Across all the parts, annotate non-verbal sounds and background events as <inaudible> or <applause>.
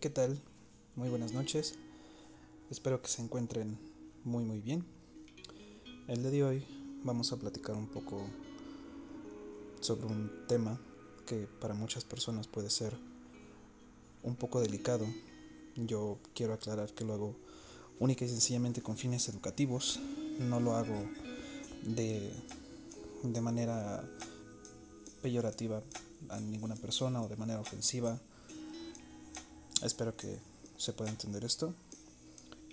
¿Qué tal? Muy buenas noches. Espero que se encuentren muy muy bien. El día de hoy vamos a platicar un poco sobre un tema que para muchas personas puede ser un poco delicado. Yo quiero aclarar que lo hago única y sencillamente con fines educativos. No lo hago de, de manera peyorativa a ninguna persona o de manera ofensiva Espero que se pueda entender esto.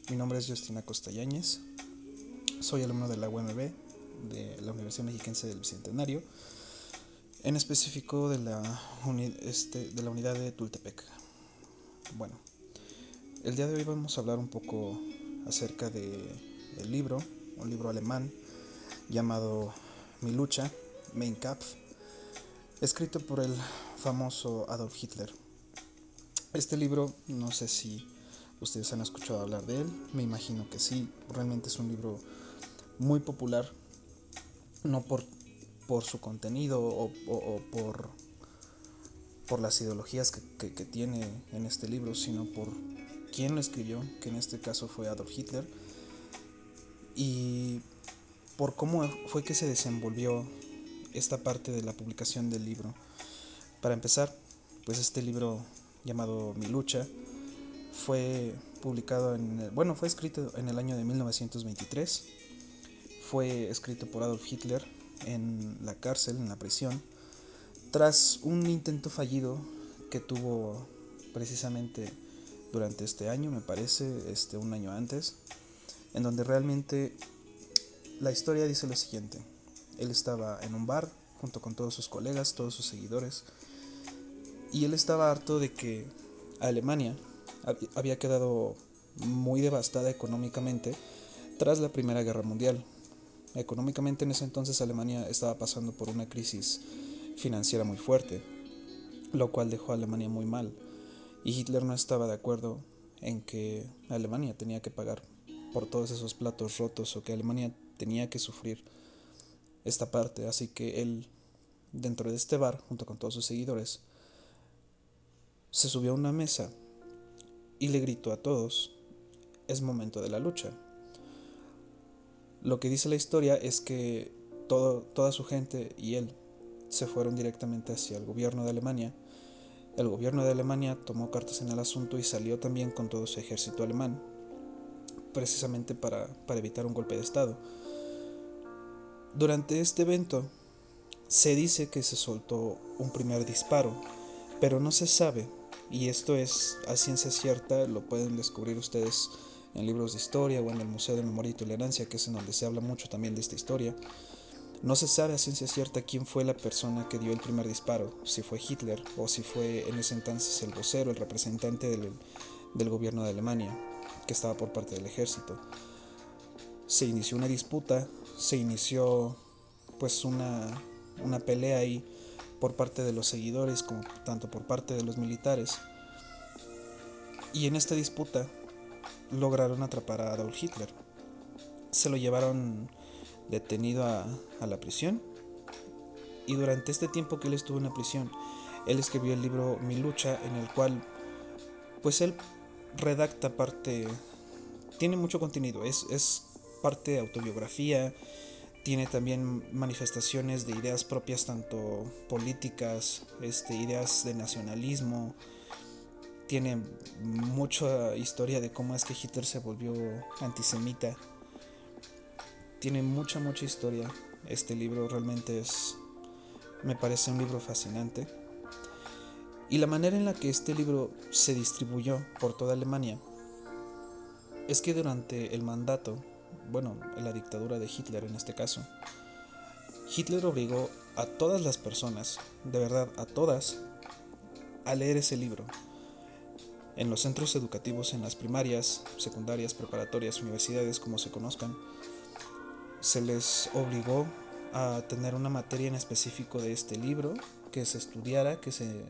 Mi nombre es Justina Costayañez. Soy alumno de la UMB, de la Universidad Mexiquense del Bicentenario, en específico de la, este, de la unidad de Tultepec. Bueno, el día de hoy vamos a hablar un poco acerca de libro, un libro alemán llamado Mi lucha, Mein Kampf, escrito por el famoso Adolf Hitler. Este libro, no sé si ustedes han escuchado hablar de él, me imagino que sí, realmente es un libro muy popular, no por, por su contenido o, por, por las ideologías que, que tiene en este libro, sino por quién lo escribió, que en este caso fue Adolf Hitler, y por cómo fue que se desenvolvió esta parte de la publicación del libro. Para empezar, pues este libro llamado Mi lucha. Fue publicado en, bueno, fue escrito en el año de 1923. Fue escrito por Adolf Hitler en la cárcel, en la prisión, tras un intento fallido que tuvo precisamente durante este año, me parece, este un año antes, en donde realmente la historia dice lo siguiente. Él estaba en un bar junto con todos sus colegas, todos sus seguidores, y él estaba harto de que Alemania había quedado muy devastada económicamente tras la Primera Guerra Mundial. Económicamente en ese entonces Alemania estaba pasando por una crisis financiera muy fuerte, lo cual dejó a Alemania muy mal. Y Hitler no estaba de acuerdo en que Alemania tenía que pagar por todos esos platos rotos o que Alemania tenía que sufrir esta parte. Así que él, dentro de este bar, junto con todos sus seguidores, se subió a una mesa y le gritó a todos, es momento de la lucha. Lo que dice la historia es que todo, toda su gente y él se fueron directamente hacia el gobierno de Alemania. El gobierno de Alemania tomó cartas en el asunto y salió también con todo su ejército alemán, precisamente para, para evitar un golpe de Estado. Durante este evento se dice que se soltó un primer disparo, pero no se sabe y esto es a ciencia cierta, lo pueden descubrir ustedes en libros de historia o en el Museo de Memoria y Tolerancia, que es en donde se habla mucho también de esta historia. No se sabe a ciencia cierta quién fue la persona que dio el primer disparo, si fue Hitler o si fue en ese entonces el vocero, el representante del, del gobierno de Alemania, que estaba por parte del ejército. Se inició una disputa, se inició pues una, una pelea ahí por parte de los seguidores como tanto por parte de los militares. Y en esta disputa lograron atrapar a Adolf Hitler. Se lo llevaron detenido a, la prisión y durante este tiempo que él estuvo en la prisión, él escribió el libro Mi lucha en el cual pues él redacta parte, tiene mucho contenido, es, es parte de autobiografía, tiene también manifestaciones de ideas propias tanto políticas, este, ideas de nacionalismo, tiene mucha historia de cómo es que Hitler se volvió antisemita. Tiene mucha, mucha historia. Este libro realmente es, me parece un libro fascinante. Y la manera en la que este libro se distribuyó por toda Alemania es que durante el mandato bueno, la dictadura de Hitler en este caso. Hitler obligó a todas las personas, de verdad a todas, a leer ese libro. En los centros educativos, en las primarias, secundarias, preparatorias, universidades, como se conozcan, se les obligó a tener una materia en específico de este libro, que se estudiara, que se,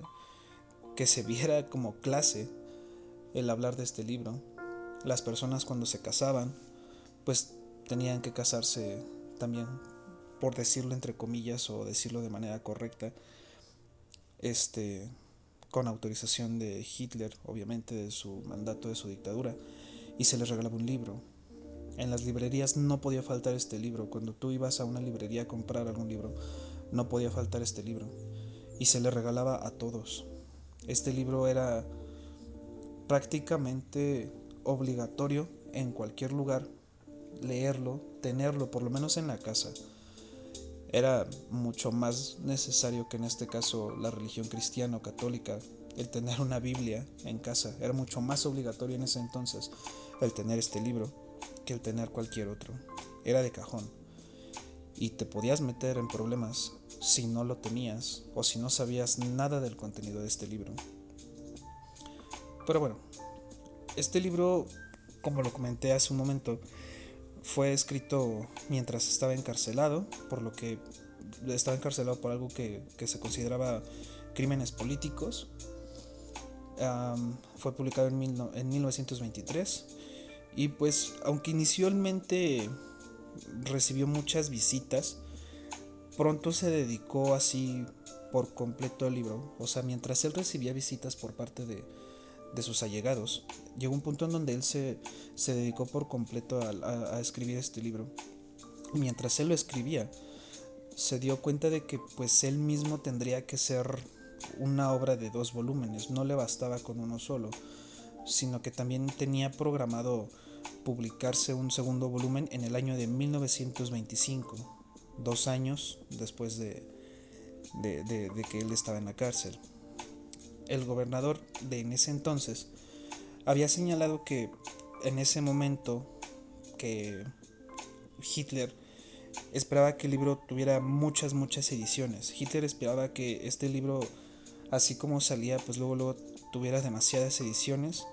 que se viera como clase el hablar de este libro. Las personas cuando se casaban, pues tenían que casarse también, por decirlo entre comillas o decirlo de manera correcta, este, con autorización de Hitler, obviamente de su mandato, de su dictadura, y se les regalaba un libro. En las librerías no podía faltar este libro. Cuando tú ibas a una librería a comprar algún libro, no podía faltar este libro. Y se le regalaba a todos. Este libro era prácticamente obligatorio en cualquier lugar leerlo, tenerlo, por lo menos en la casa. Era mucho más necesario que en este caso la religión cristiana o católica el tener una Biblia en casa. Era mucho más obligatorio en ese entonces el tener este libro que el tener cualquier otro. Era de cajón. Y te podías meter en problemas si no lo tenías o si no sabías nada del contenido de este libro. Pero bueno, este libro, como lo comenté hace un momento, fue escrito mientras estaba encarcelado, por lo que estaba encarcelado por algo que, se consideraba crímenes políticos. fue publicado en, en 1923 y pues aunque inicialmente recibió muchas visitas, pronto se dedicó así por completo al libro. O sea, mientras él recibía visitas por parte de, de sus allegados. Llegó un punto en donde él se, se dedicó por completo a, a, escribir este libro. Mientras él lo escribía, se dio cuenta de que pues él mismo tendría que ser una obra de dos volúmenes, no le bastaba con uno solo, sino que también tenía programado publicarse un segundo volumen en el año de 1925, dos años después de, de, de que él estaba en la cárcel el gobernador de en ese entonces había señalado que en ese momento que Hitler esperaba que el libro tuviera muchas, muchas ediciones. Hitler esperaba que este libro, así como salía, pues luego, luego tuviera demasiadas ediciones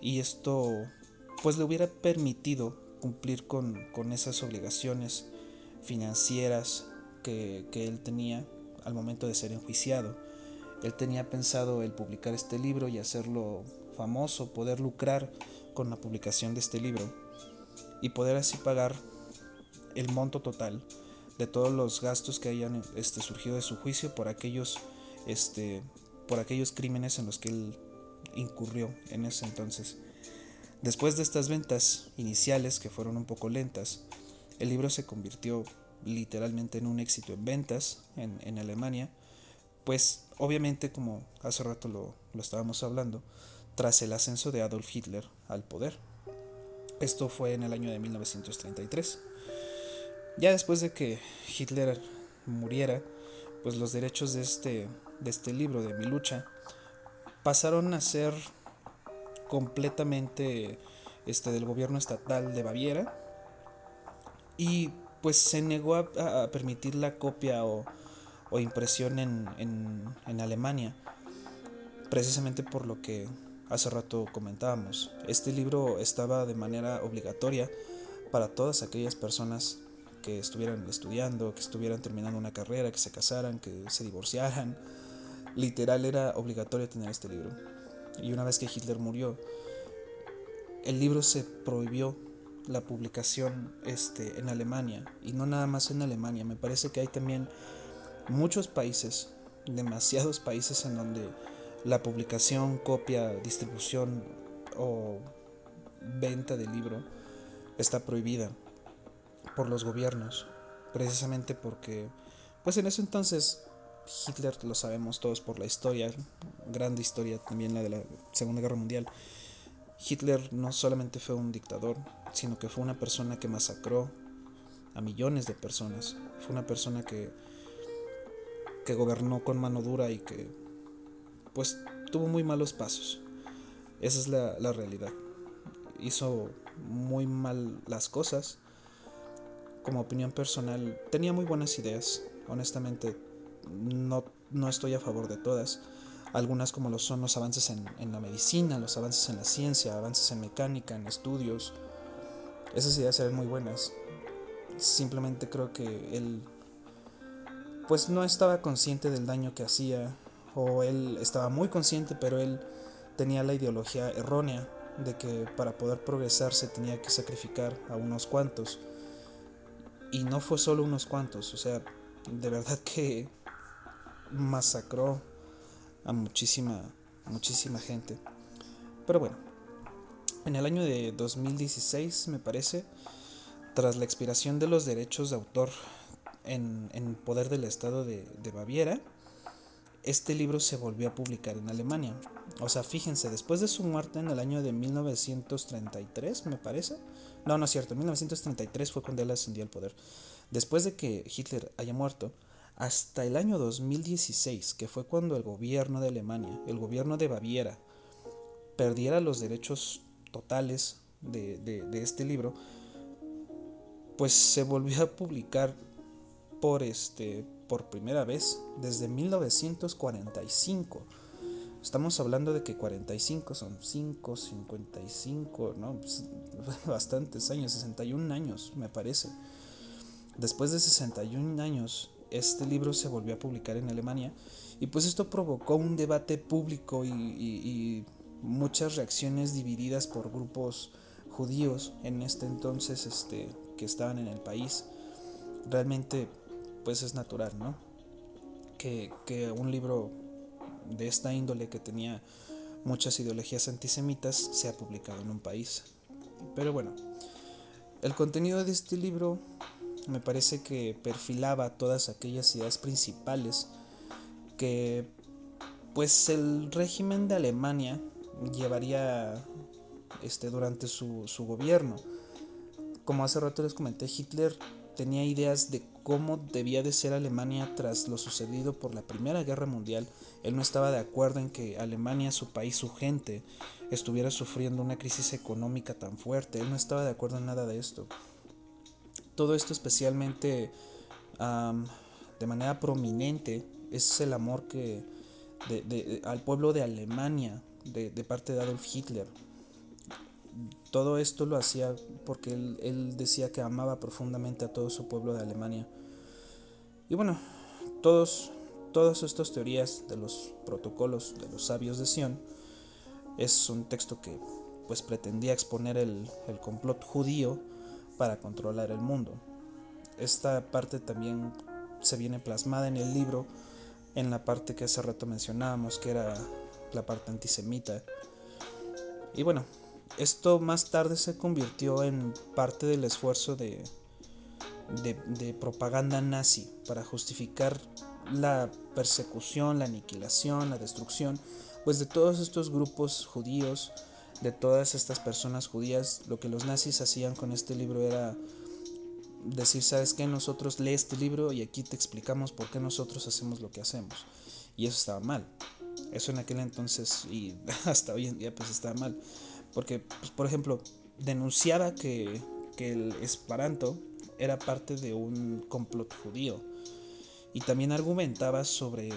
y esto pues le hubiera permitido cumplir con, con esas obligaciones financieras que, que él tenía al momento de ser enjuiciado. Él tenía pensado el publicar este libro y hacerlo famoso, poder lucrar con la publicación de este libro y poder así pagar el monto total de todos los gastos que hayan este, surgido de su juicio por aquellos, este, por aquellos crímenes en los que él incurrió en ese entonces. Después de estas ventas iniciales, que fueron un poco lentas, el libro se convirtió literalmente en un éxito en ventas en, en Alemania pues obviamente como hace rato lo, estábamos hablando, tras el ascenso de Adolf Hitler al poder. Esto fue en el año de 1933. Ya después de que Hitler muriera, pues los derechos de este, de este libro, de mi lucha, pasaron a ser completamente este, del gobierno estatal de Baviera y pues se negó a permitir la copia o, o impresión en, en, Alemania, precisamente por lo que hace rato comentábamos. Este libro estaba de manera obligatoria para todas aquellas personas que estuvieran estudiando, que estuvieran terminando una carrera, que se casaran, que se divorciaran. Literal era obligatorio tener este libro. Y una vez que Hitler murió, el libro se prohibió la publicación este, en Alemania. Y no nada más en Alemania, me parece que hay también muchos países, demasiados países en donde la publicación, copia, distribución o venta del libro está prohibida por los gobiernos, precisamente porque, pues en ese entonces Hitler, lo sabemos todos por la historia, grande historia también la de la Segunda Guerra Mundial, Hitler no solamente fue un dictador, sino que fue una persona que masacró a millones de personas, fue una persona que gobernó con mano dura y que pues tuvo muy malos pasos. Esa es la, la realidad. Hizo muy mal las cosas. Como opinión personal, tenía muy buenas ideas. Honestamente, no, no estoy a favor de todas. Algunas como lo son los avances en, en, la medicina, los avances en la ciencia, avances en mecánica, en estudios. Esas ideas eran muy buenas. Simplemente creo que él pues no estaba consciente del daño que hacía, o él estaba muy consciente, pero él tenía la ideología errónea de que para poder progresar se tenía que sacrificar a unos cuantos. Y no fue solo unos cuantos, o sea, de verdad <laughs> que masacró a muchísima, muchísima gente. Pero bueno, en el año de 2016 me parece, tras la expiración de los derechos de autor en, poder del estado de, Baviera, este libro se volvió a publicar en Alemania. O sea, fíjense, después de su muerte en el año de 1933, me parece. No, no es cierto, 1933 fue cuando él ascendió al poder. Después de que Hitler haya muerto, hasta el año 2016, que fue cuando el gobierno de Alemania, el gobierno de Baviera, perdiera los derechos totales de, de este libro, pues se volvió a publicar por este por primera vez desde 1945. Estamos hablando de que 45 son 5, 55, ¿no? Pues, <laughs> bastantes años, 61 años, me parece. Después de 61 años, este libro se volvió a publicar en Alemania y pues esto provocó un debate público y, y, y muchas reacciones divididas por grupos judíos en este entonces este, que estaban en el país. Realmente pues es natural, ¿no? Que, que un libro de esta índole que tenía muchas ideologías antisemitas sea publicado en un país. Pero bueno, el contenido de este libro me parece que perfilaba todas aquellas ideas principales que pues el régimen de Alemania llevaría este, durante su, su gobierno. Como hace rato les comenté, Hitler tenía ideas de cómo debía de ser Alemania tras lo sucedido por la Primera Guerra Mundial. Él no estaba de acuerdo en que Alemania, su país, su gente, estuviera sufriendo una crisis económica tan fuerte. Él no estaba de acuerdo en nada de esto. Todo esto especialmente um, de manera prominente es el amor que de, de, al pueblo de Alemania de parte de Adolf Hitler todo esto lo hacía porque él, decía que amaba profundamente a todo su pueblo de Alemania. Y bueno, todos, todas estas teorías de los protocolos de los sabios de Sion es un texto que pues pretendía exponer el, el complot judío para controlar el mundo. Esta parte también se viene plasmada en el libro en la parte que hace rato mencionábamos, que era la parte antisemita. Y bueno, esto más tarde se convirtió en parte del esfuerzo de, de, propaganda nazi para justificar la persecución, la aniquilación, la destrucción, pues de todos estos grupos judíos, de todas estas personas judías, lo que los nazis hacían con este libro era decir, sabes qué, nosotros lee este libro y aquí te explicamos por qué nosotros hacemos lo que hacemos. Y eso estaba mal. Eso en aquel entonces y <laughs> hasta hoy en día pues estaba mal porque, pues, por ejemplo, denunciaba que, que el Esperanto era parte de un complot judío. Y también argumentaba sobre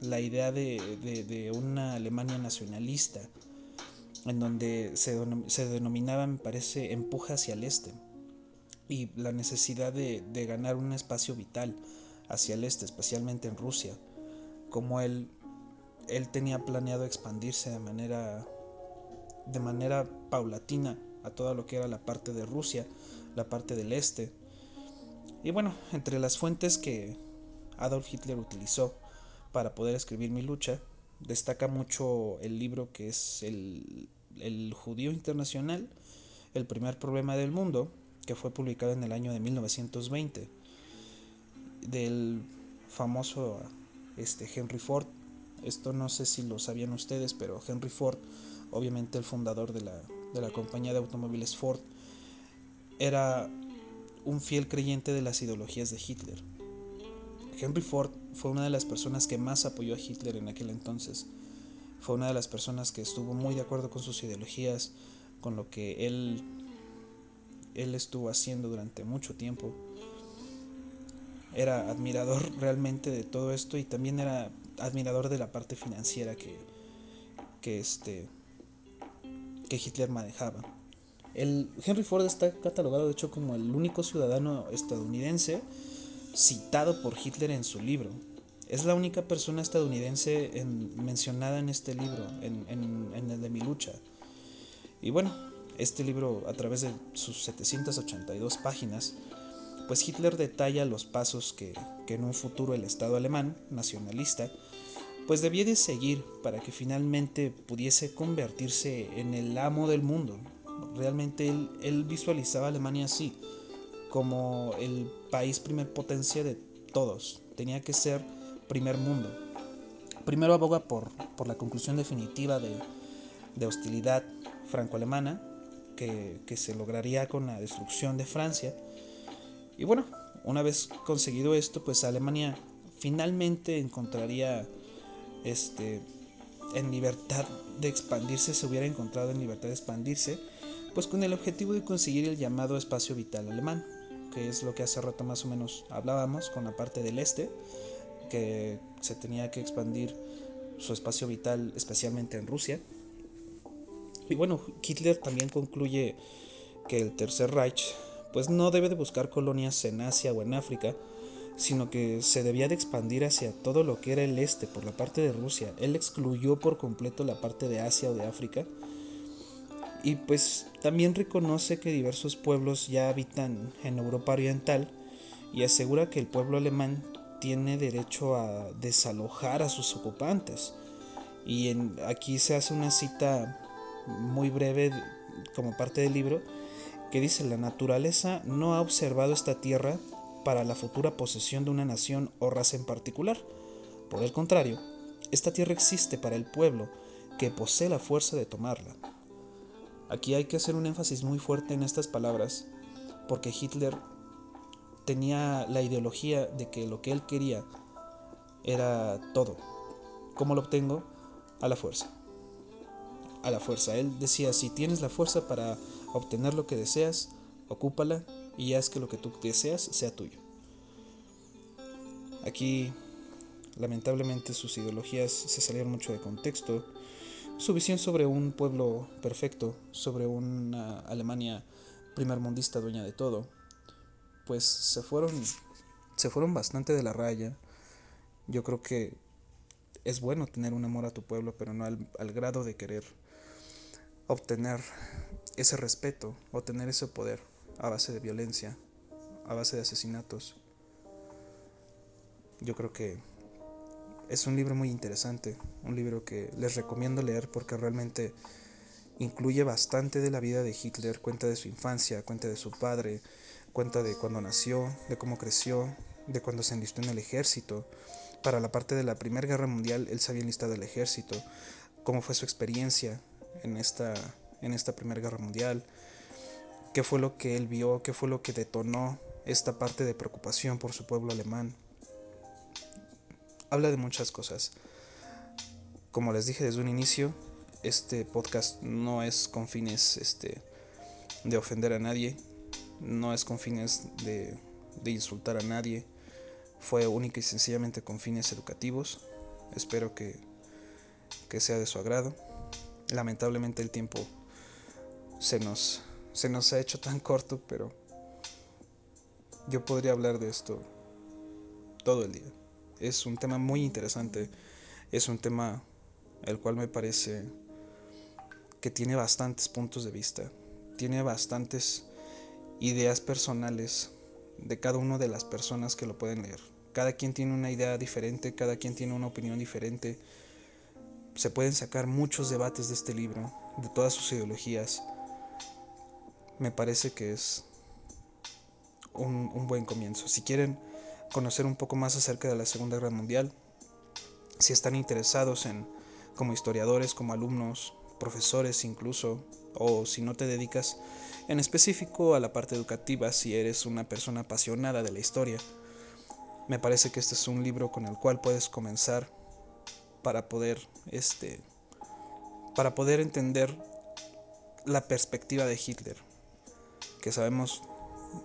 la idea de, de, de una Alemania nacionalista en donde se, se, denominaba, me parece, empuje hacia el este y la necesidad de, de, ganar un espacio vital hacia el este, especialmente en Rusia, como él, él tenía planeado expandirse de manera de manera paulatina a todo lo que era la parte de Rusia, la parte del este. Y bueno, entre las fuentes que Adolf Hitler utilizó para poder escribir mi lucha, destaca mucho el libro que es el, el Judío Internacional, el primer problema del mundo, que fue publicado en el año de 1920, del famoso este, Henry Ford. Esto no sé si lo sabían ustedes, pero Henry Ford obviamente el fundador de la, de la compañía de automóviles Ford, era un fiel creyente de las ideologías de Hitler. Henry Ford fue una de las personas que más apoyó a Hitler en aquel entonces. Fue una de las personas que estuvo muy de acuerdo con sus ideologías, con lo que él, él estuvo haciendo durante mucho tiempo. Era admirador <laughs> realmente de todo esto y también era admirador de la parte financiera que, que este, que Hitler manejaba. El Henry Ford está catalogado de hecho como el único ciudadano estadounidense citado por Hitler en su libro. Es la única persona estadounidense en, mencionada en este libro, en, en, en, el de mi lucha. Y bueno, este libro a través de sus 782 páginas, pues Hitler detalla los pasos que, que en un futuro el Estado alemán, nacionalista, pues debía de seguir para que finalmente pudiese convertirse en el amo del mundo. Realmente él, él visualizaba a Alemania así, como el país primer potencia de todos. Tenía que ser primer mundo. Primero aboga por, por la conclusión definitiva de, de hostilidad franco-alemana que, que se lograría con la destrucción de Francia. Y bueno, una vez conseguido esto, pues Alemania finalmente encontraría este en libertad de expandirse, se hubiera encontrado en libertad de expandirse, pues con el objetivo de conseguir el llamado espacio vital alemán, que es lo que hace rato más o menos hablábamos con la parte del este, que se tenía que expandir su espacio vital especialmente en Rusia. Y bueno, Hitler también concluye que el Tercer Reich pues no debe de buscar colonias en Asia o en África, sino que se debía de expandir hacia todo lo que era el este por la parte de Rusia. Él excluyó por completo la parte de Asia o de África. Y pues también reconoce que diversos pueblos ya habitan en Europa Oriental y asegura que el pueblo alemán tiene derecho a desalojar a sus ocupantes. Y en, aquí se hace una cita muy breve como parte del libro que dice la naturaleza no ha observado esta tierra para la futura posesión de una nación o raza en particular. Por el contrario, esta tierra existe para el pueblo que posee la fuerza de tomarla. Aquí hay que hacer un énfasis muy fuerte en estas palabras, porque Hitler tenía la ideología de que lo que él quería era todo. ¿Cómo lo obtengo? A la fuerza. A la fuerza. Él decía, si tienes la fuerza para obtener lo que deseas, ocúpala y haz que lo que tú deseas sea tuyo. Aquí, lamentablemente, sus ideologías se salieron mucho de contexto. Su visión sobre un pueblo perfecto, sobre una Alemania primermundista dueña de todo, pues se fueron, se fueron bastante de la raya. Yo creo que es bueno tener un amor a tu pueblo, pero no al, al grado de querer obtener ese respeto o tener ese poder a base de violencia, a base de asesinatos. Yo creo que es un libro muy interesante, un libro que les recomiendo leer porque realmente incluye bastante de la vida de Hitler, cuenta de su infancia, cuenta de su padre, cuenta de cuando nació, de cómo creció, de cuando se enlistó en el ejército. Para la parte de la Primera Guerra Mundial, él se había enlistado el ejército, cómo fue su experiencia en esta, en esta Primera Guerra Mundial, qué fue lo que él vio, qué fue lo que detonó esta parte de preocupación por su pueblo alemán. Habla de muchas cosas. Como les dije desde un inicio, este podcast no es con fines este, de ofender a nadie, no es con fines de, de insultar a nadie, fue única y sencillamente con fines educativos. Espero que, que sea de su agrado. Lamentablemente el tiempo se nos se nos ha hecho tan corto, pero yo podría hablar de esto todo el día. Es un tema muy interesante, es un tema el cual me parece que tiene bastantes puntos de vista, tiene bastantes ideas personales de cada una de las personas que lo pueden leer. Cada quien tiene una idea diferente, cada quien tiene una opinión diferente. Se pueden sacar muchos debates de este libro, de todas sus ideologías me parece que es un, un, buen comienzo. Si quieren conocer un poco más acerca de la Segunda Guerra Mundial, si están interesados en, como historiadores, como alumnos, profesores incluso, o si no te dedicas en específico a la parte educativa, si eres una persona apasionada de la historia, me parece que este es un libro con el cual puedes comenzar para poder este para poder entender la perspectiva de Hitler que sabemos,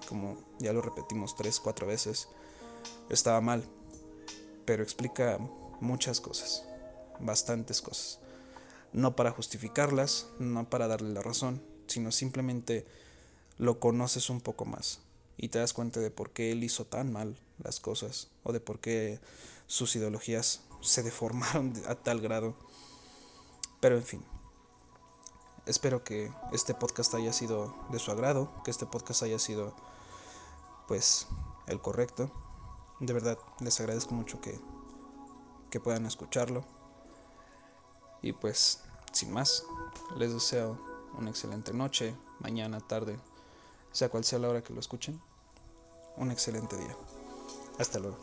como ya lo repetimos tres, cuatro veces, estaba mal, pero explica muchas cosas, bastantes cosas. No para justificarlas, no para darle la razón, sino simplemente lo conoces un poco más y te das cuenta de por qué él hizo tan mal las cosas o de por qué sus ideologías se deformaron <laughs> a tal grado. Pero en fin, espero que este podcast haya sido de su agrado, que este podcast haya sido pues el correcto. De verdad les agradezco mucho que, que puedan escucharlo. Y pues, sin más, les deseo una excelente noche, mañana, tarde, sea cual sea la hora que lo escuchen. Un excelente día. Hasta luego.